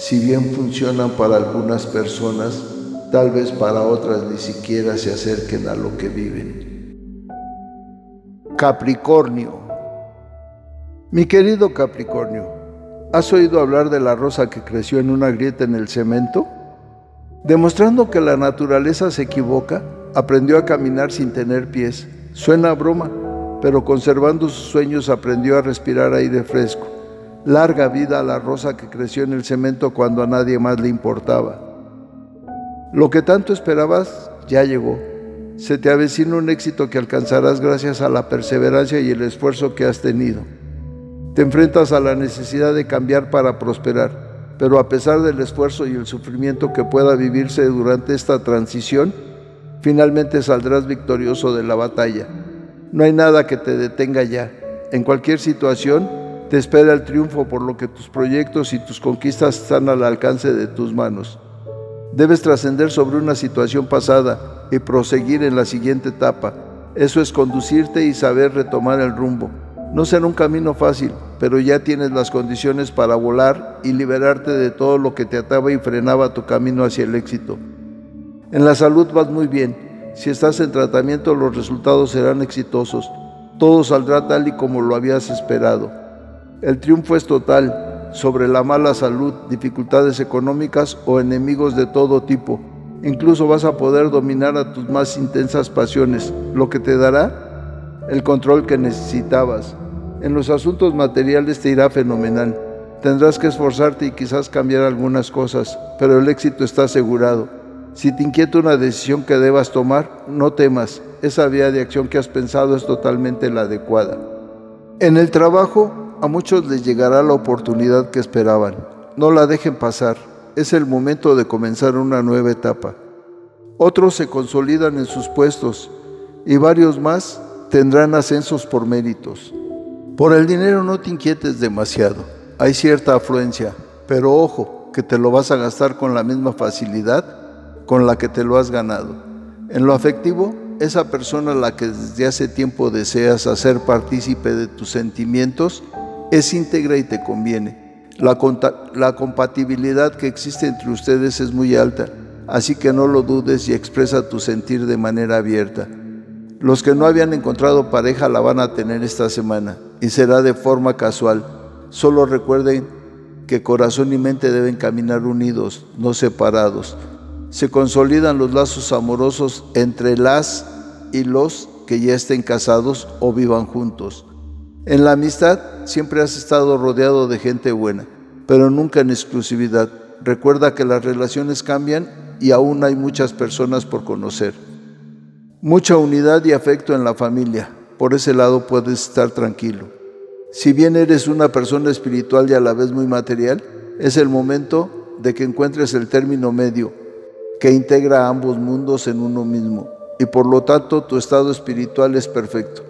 si bien funcionan para algunas personas, tal vez para otras ni siquiera se acerquen a lo que viven. Capricornio mi querido Capricornio, ¿has oído hablar de la rosa que creció en una grieta en el cemento? Demostrando que la naturaleza se equivoca, aprendió a caminar sin tener pies. Suena broma, pero conservando sus sueños aprendió a respirar aire fresco. Larga vida a la rosa que creció en el cemento cuando a nadie más le importaba. Lo que tanto esperabas ya llegó. Se te avecina un éxito que alcanzarás gracias a la perseverancia y el esfuerzo que has tenido. Te enfrentas a la necesidad de cambiar para prosperar, pero a pesar del esfuerzo y el sufrimiento que pueda vivirse durante esta transición, finalmente saldrás victorioso de la batalla. No hay nada que te detenga ya. En cualquier situación te espera el triunfo por lo que tus proyectos y tus conquistas están al alcance de tus manos. Debes trascender sobre una situación pasada y proseguir en la siguiente etapa. Eso es conducirte y saber retomar el rumbo. No será un camino fácil, pero ya tienes las condiciones para volar y liberarte de todo lo que te ataba y frenaba tu camino hacia el éxito. En la salud vas muy bien. Si estás en tratamiento los resultados serán exitosos. Todo saldrá tal y como lo habías esperado. El triunfo es total sobre la mala salud, dificultades económicas o enemigos de todo tipo. Incluso vas a poder dominar a tus más intensas pasiones, lo que te dará el control que necesitabas. En los asuntos materiales te irá fenomenal. Tendrás que esforzarte y quizás cambiar algunas cosas, pero el éxito está asegurado. Si te inquieta una decisión que debas tomar, no temas. Esa vía de acción que has pensado es totalmente la adecuada. En el trabajo, a muchos les llegará la oportunidad que esperaban. No la dejen pasar. Es el momento de comenzar una nueva etapa. Otros se consolidan en sus puestos y varios más tendrán ascensos por méritos. Por el dinero no te inquietes demasiado. Hay cierta afluencia, pero ojo, que te lo vas a gastar con la misma facilidad con la que te lo has ganado. En lo afectivo, esa persona a la que desde hace tiempo deseas hacer partícipe de tus sentimientos es íntegra y te conviene. La, la compatibilidad que existe entre ustedes es muy alta, así que no lo dudes y expresa tu sentir de manera abierta. Los que no habían encontrado pareja la van a tener esta semana y será de forma casual. Solo recuerden que corazón y mente deben caminar unidos, no separados. Se consolidan los lazos amorosos entre las y los que ya estén casados o vivan juntos. En la amistad siempre has estado rodeado de gente buena, pero nunca en exclusividad. Recuerda que las relaciones cambian y aún hay muchas personas por conocer. Mucha unidad y afecto en la familia. Por ese lado puedes estar tranquilo. Si bien eres una persona espiritual y a la vez muy material, es el momento de que encuentres el término medio que integra ambos mundos en uno mismo. Y por lo tanto tu estado espiritual es perfecto.